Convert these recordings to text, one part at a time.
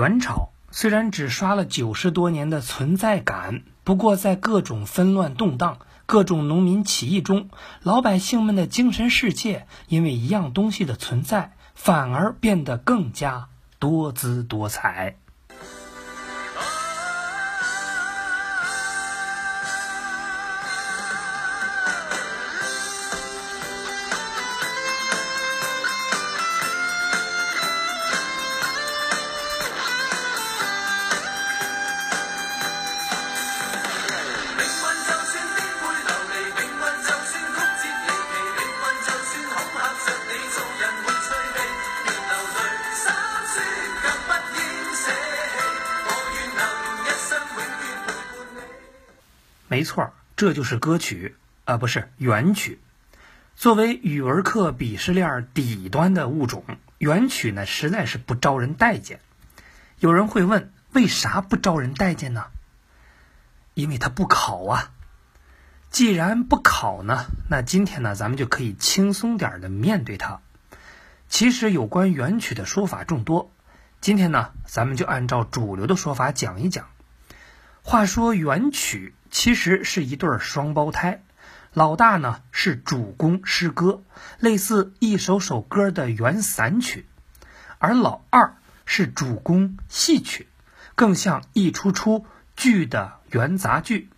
元朝虽然只刷了九十多年的存在感，不过在各种纷乱动荡、各种农民起义中，老百姓们的精神世界因为一样东西的存在，反而变得更加多姿多彩。这就是歌曲啊，不是元曲。作为语文课鄙视链底端的物种，元曲呢实在是不招人待见。有人会问，为啥不招人待见呢？因为它不考啊。既然不考呢，那今天呢，咱们就可以轻松点的面对它。其实有关元曲的说法众多，今天呢，咱们就按照主流的说法讲一讲。话说元曲。其实是一对双胞胎，老大呢是主攻诗歌，类似一首首歌的原散曲，而老二是主攻戏曲，更像一出出剧的元杂剧。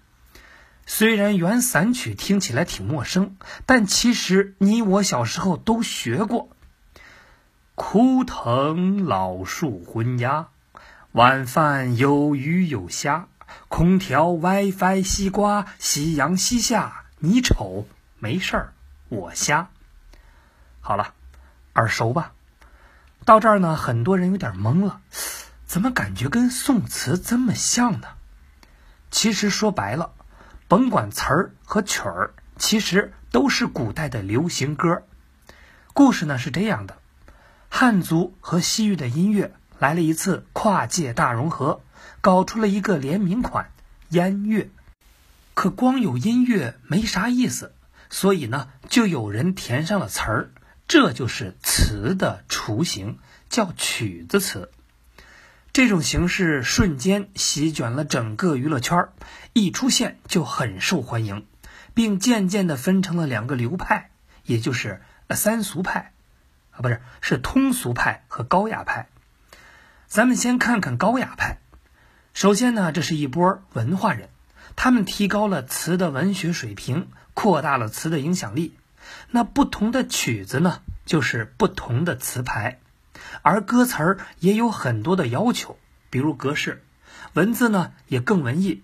虽然元散曲听起来挺陌生，但其实你我小时候都学过。枯藤老树昏鸦，晚饭有鱼有虾。空调、WiFi、西瓜、夕阳西下，你丑没事儿，我瞎。好了，耳熟吧？到这儿呢，很多人有点懵了，怎么感觉跟宋词这么像呢？其实说白了，甭管词儿和曲儿，其实都是古代的流行歌。故事呢是这样的：汉族和西域的音乐来了一次跨界大融合。搞出了一个联名款烟乐，可光有音乐没啥意思，所以呢，就有人填上了词儿，这就是词的雏形，叫曲子词。这种形式瞬间席卷了整个娱乐圈，一出现就很受欢迎，并渐渐的分成了两个流派，也就是三俗派，啊，不是，是通俗派和高雅派。咱们先看看高雅派。首先呢，这是一波文化人，他们提高了词的文学水平，扩大了词的影响力。那不同的曲子呢，就是不同的词牌，而歌词儿也有很多的要求，比如格式，文字呢也更文艺。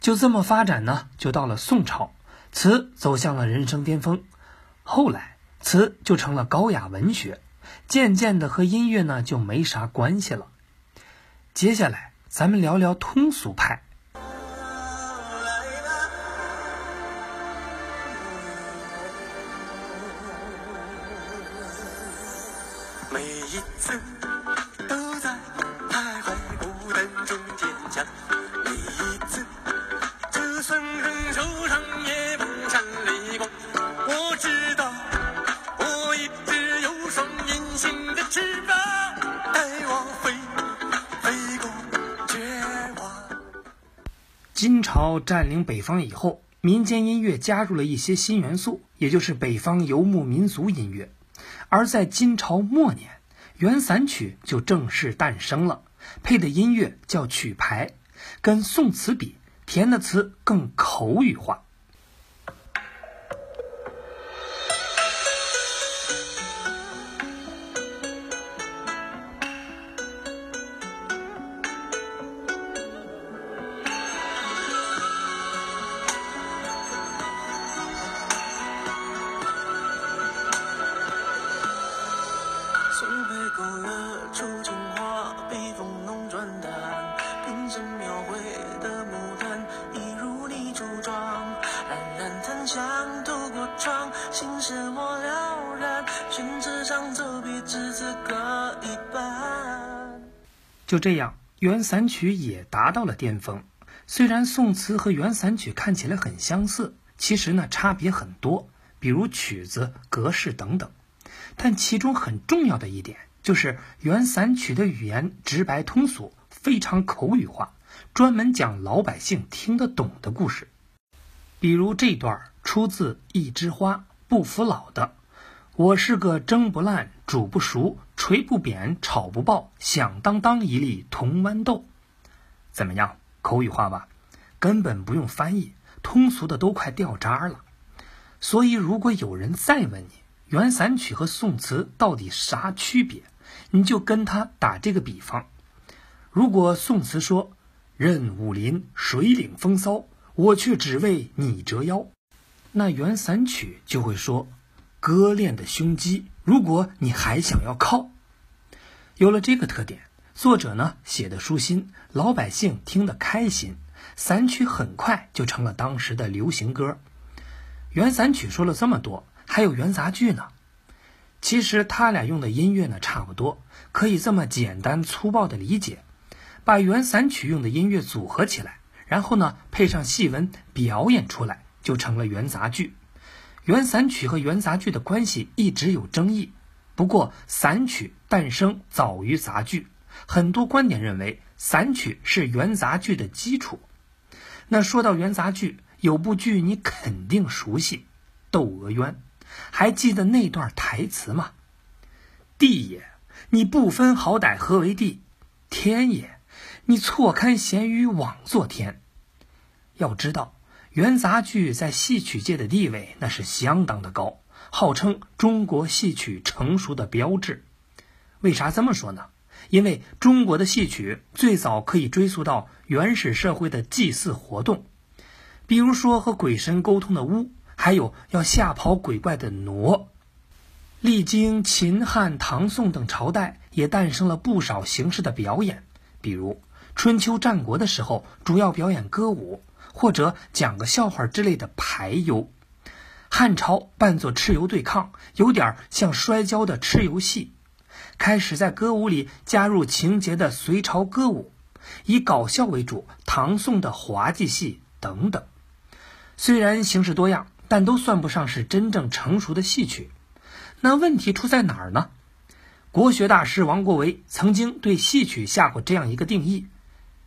就这么发展呢，就到了宋朝，词走向了人生巅峰。后来，词就成了高雅文学，渐渐的和音乐呢就没啥关系了。接下来。咱们聊聊通俗派。金朝占领北方以后，民间音乐加入了一些新元素，也就是北方游牧民族音乐。而在金朝末年，元散曲就正式诞生了，配的音乐叫曲牌，跟宋词比，填的词更口语化。就这样，原散曲也达到了巅峰。虽然宋词和原散曲看起来很相似，其实呢差别很多，比如曲子、格式等等。但其中很重要的一点就是原散曲的语言直白通俗，非常口语化，专门讲老百姓听得懂的故事。比如这段出自《一枝花不服老》的：“我是个蒸不烂、煮不熟、捶不扁、炒不爆、响当当一粒铜豌豆。”怎么样？口语化吧？根本不用翻译，通俗的都快掉渣了。所以，如果有人再问你元散曲和宋词到底啥区别？你就跟他打这个比方，如果宋词说“任武林水领风骚，我却只为你折腰”，那元散曲就会说“割裂的胸肌，如果你还想要靠”。有了这个特点，作者呢写的舒心，老百姓听得开心，散曲很快就成了当时的流行歌。原散曲说了这么多，还有元杂剧呢。其实他俩用的音乐呢差不多，可以这么简单粗暴的理解：把原散曲用的音乐组合起来，然后呢配上戏文表演出来，就成了元杂剧。元散曲和元杂剧的关系一直有争议，不过散曲诞生早于杂剧，很多观点认为散曲是元杂剧的基础。那说到元杂剧，有部剧你肯定熟悉，《窦娥冤》。还记得那段台词吗？地也，你不分好歹何为地；天也，你错看闲鱼枉作天。要知道，元杂剧在戏曲界的地位那是相当的高，号称中国戏曲成熟的标志。为啥这么说呢？因为中国的戏曲最早可以追溯到原始社会的祭祀活动，比如说和鬼神沟通的巫。还有要吓跑鬼怪的傩，历经秦汉唐宋等朝代，也诞生了不少形式的表演。比如春秋战国的时候，主要表演歌舞或者讲个笑话之类的排游。汉朝扮作蚩尤对抗，有点像摔跤的蚩尤戏。开始在歌舞里加入情节的隋朝歌舞，以搞笑为主，唐宋的滑稽戏等等。虽然形式多样。但都算不上是真正成熟的戏曲，那问题出在哪儿呢？国学大师王国维曾经对戏曲下过这样一个定义：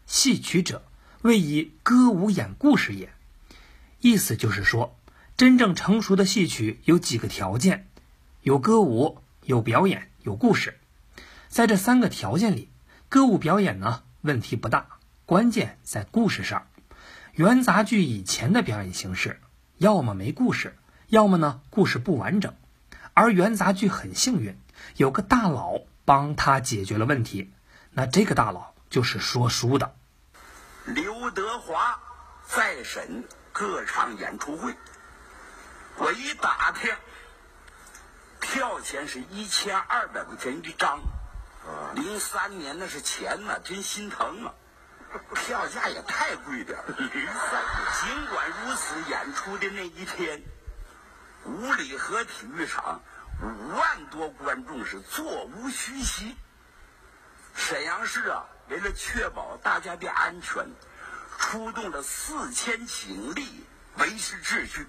戏曲者，谓以歌舞演故事也。意思就是说，真正成熟的戏曲有几个条件：有歌舞、有表演、有故事。在这三个条件里，歌舞表演呢问题不大，关键在故事上。元杂剧以前的表演形式。要么没故事，要么呢故事不完整。而元杂剧很幸运，有个大佬帮他解决了问题。那这个大佬就是说书的刘德华在审歌唱演出会。我一打听，票钱是一千二百块钱一张。零三年那是钱呐，真心疼啊。票价也太贵点了。尽管如此，演出的那一天，五里河体育场五万多观众是座无虚席。沈阳市啊，为了确保大家的安全，出动了四千警力维持秩序。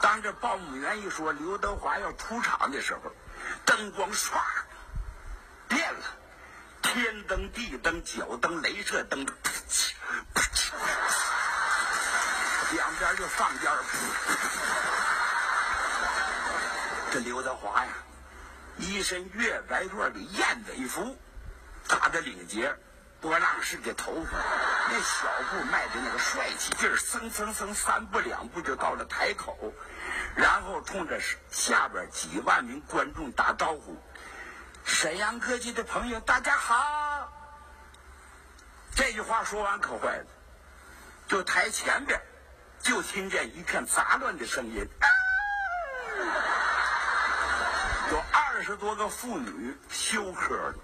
当这报幕员一说刘德华要出场的时候，灯光唰变了。天灯、地灯、脚灯、镭射灯，两边就放鞭儿。这刘德华呀，一身月白缎的燕尾服，打着领结，波浪式的头发，那小步迈的那个帅气劲儿，蹭蹭蹭三步两步就到了台口，然后冲着下边几万名观众打招呼。沈阳各地的朋友，大家好！这句话说完可坏了，就台前边就听见一片杂乱的声音，有二十多个妇女休克了。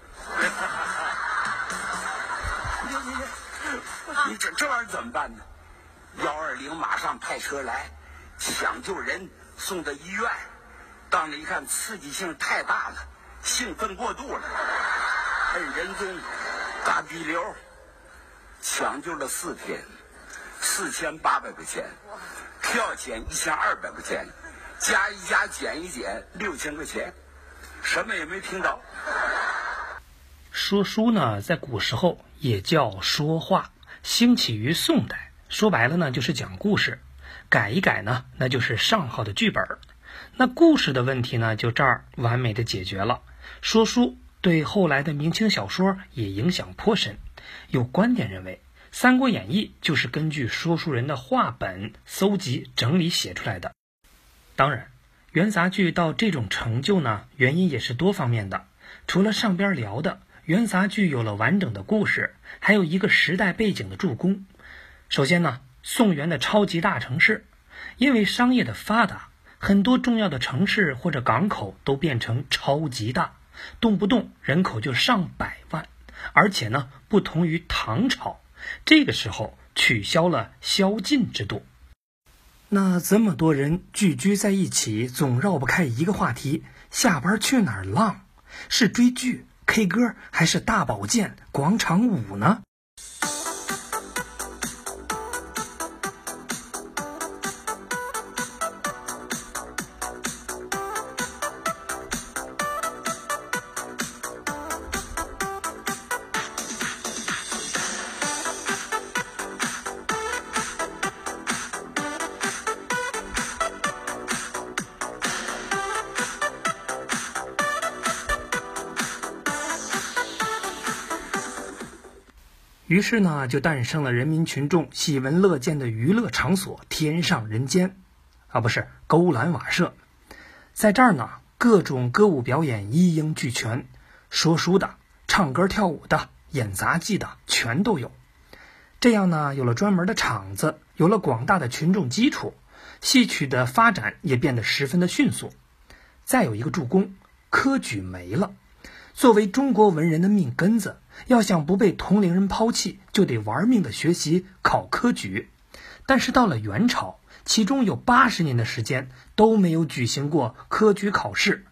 你，这这玩意儿怎么办呢？幺二零马上派车来抢救人，送到医院。到那一看，刺激性太大了。兴奋过度了，摁人中，打滴流，抢救了四天，四千八百块钱，票钱一千二百块钱，加一加减一减六千块钱，什么也没听着。说书呢，在古时候也叫说话，兴起于宋代。说白了呢，就是讲故事。改一改呢，那就是上好的剧本。那故事的问题呢，就这儿完美的解决了。说书对后来的明清小说也影响颇深。有观点认为，《三国演义》就是根据说书人的话本搜集整理写出来的。当然，元杂剧到这种成就呢，原因也是多方面的。除了上边聊的，元杂剧有了完整的故事，还有一个时代背景的助攻。首先呢，宋元的超级大城市，因为商业的发达，很多重要的城市或者港口都变成超级大，动不动人口就上百万。而且呢，不同于唐朝，这个时候取消了宵禁制度。那这么多人聚居在一起，总绕不开一个话题：下班去哪儿浪？是追剧、K 歌，还是大保健、广场舞呢？于是呢，就诞生了人民群众喜闻乐见的娱乐场所——天上人间，啊，不是勾栏瓦舍。在这儿呢，各种歌舞表演一应俱全，说书的、唱歌跳舞的、演杂技的，全都有。这样呢，有了专门的场子，有了广大的群众基础，戏曲的发展也变得十分的迅速。再有一个助攻，科举没了。作为中国文人的命根子，要想不被同龄人抛弃，就得玩命的学习考科举。但是到了元朝，其中有八十年的时间都没有举行过科举考试，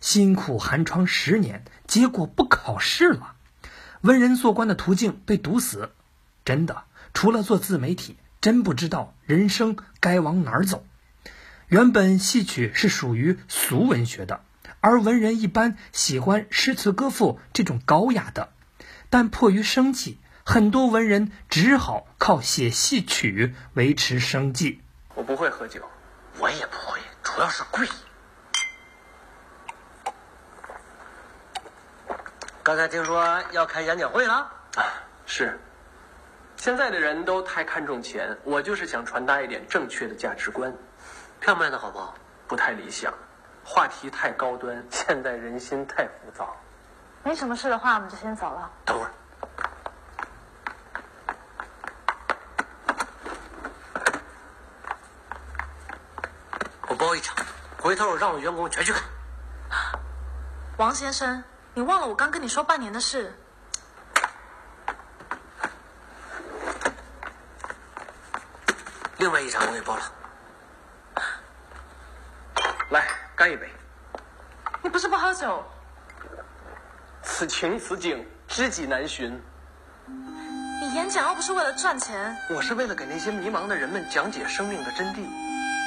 辛苦寒窗十年，结果不考试了，文人做官的途径被堵死。真的，除了做自媒体，真不知道人生该往哪儿走。原本戏曲是属于俗文学的。而文人一般喜欢诗词歌赋这种高雅的，但迫于生计，很多文人只好靠写戏曲维持生计。我不会喝酒，我也不会，主要是贵。刚才听说要开演讲会了，啊，是。现在的人都太看重钱，我就是想传达一点正确的价值观。票卖的好不好？不太理想。话题太高端，现在人心太浮躁。没什么事的话，我们就先走了。等会儿，我包一场，回头我让我员工全去看。王先生，你忘了我刚跟你说半年的事？另外一场我也包了。干一杯！你不是不喝酒？此情此景，知己难寻。你演讲又不是为了赚钱，我是为了给那些迷茫的人们讲解生命的真谛。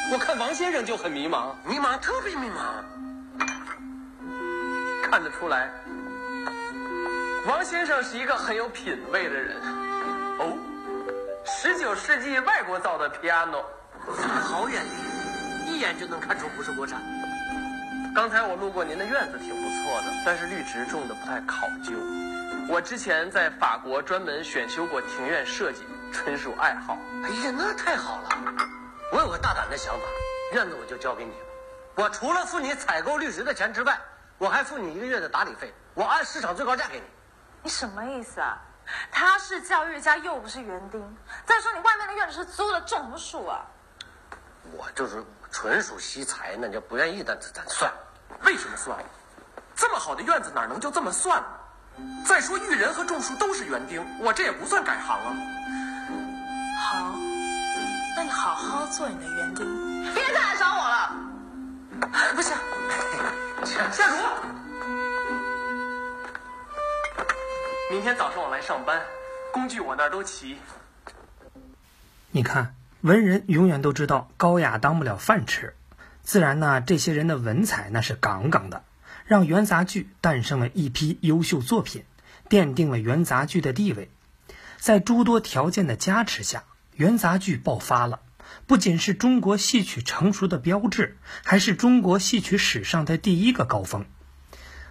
我看王先生就很迷茫，迷茫，特别迷茫。看得出来，王先生是一个很有品位的人。哦，十九世纪外国造的 piano，好眼力，一眼就能看出不是国产。刚才我路过您的院子，挺不错的，但是绿植种的不太考究。我之前在法国专门选修过庭院设计，纯属爱好。哎呀，那太好了！我有个大胆的想法，院子我就交给你了。我除了付你采购绿植的钱之外，我还付你一个月的打理费，我按市场最高价给你。你什么意思啊？他是教育家，又不是园丁。再说你外面的院子是租的，种什么树啊？我就是纯属惜财，那就不愿意，但咱算。为什么算？这么好的院子哪能就这么算呢？再说育人和种树都是园丁，我这也不算改行啊。好，那你好好做你的园丁，别再来找我了。不行，下厨。明天早上我来上班，工具我那儿都齐。你看。文人永远都知道高雅当不了饭吃，自然呢，这些人的文采那是杠杠的，让元杂剧诞生了一批优秀作品，奠定了元杂剧的地位。在诸多条件的加持下，元杂剧爆发了，不仅是中国戏曲成熟的标志，还是中国戏曲史上的第一个高峰。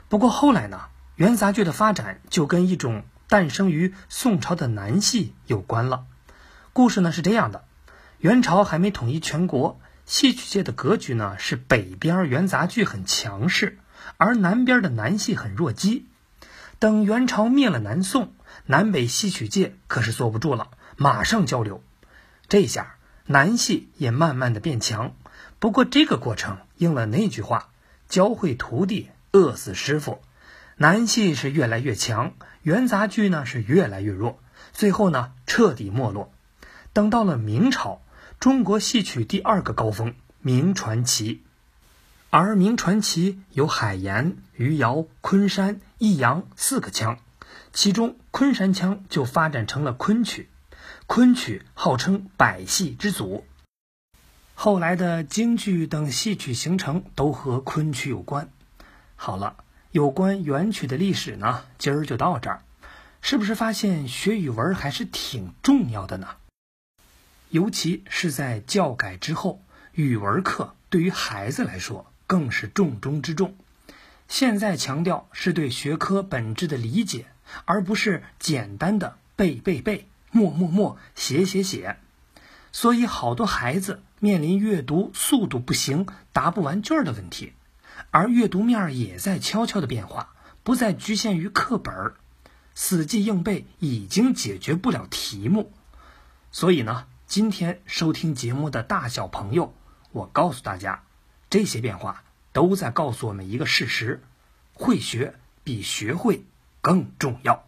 不过后来呢，元杂剧的发展就跟一种诞生于宋朝的南戏有关了。故事呢是这样的：元朝还没统一全国，戏曲界的格局呢是北边元杂剧很强势。而南边的南戏很弱鸡，等元朝灭了南宋，南北戏曲界可是坐不住了，马上交流。这下南戏也慢慢的变强。不过这个过程应了那句话：教会徒弟，饿死师傅。南戏是越来越强，元杂剧呢是越来越弱，最后呢彻底没落。等到了明朝，中国戏曲第二个高峰——明传奇。而明传奇有海盐、余姚、昆山、益阳四个腔，其中昆山腔就发展成了昆曲。昆曲号称百戏之祖，后来的京剧等戏曲形成都和昆曲有关。好了，有关元曲的历史呢，今儿就到这儿。是不是发现学语文还是挺重要的呢？尤其是在教改之后，语文课对于孩子来说。更是重中之重。现在强调是对学科本质的理解，而不是简单的背背背、默默默、写写写。所以，好多孩子面临阅读速度不行、答不完卷的问题，而阅读面也在悄悄的变化，不再局限于课本。死记硬背已经解决不了题目。所以呢，今天收听节目的大小朋友，我告诉大家。这些变化都在告诉我们一个事实：会学比学会更重要。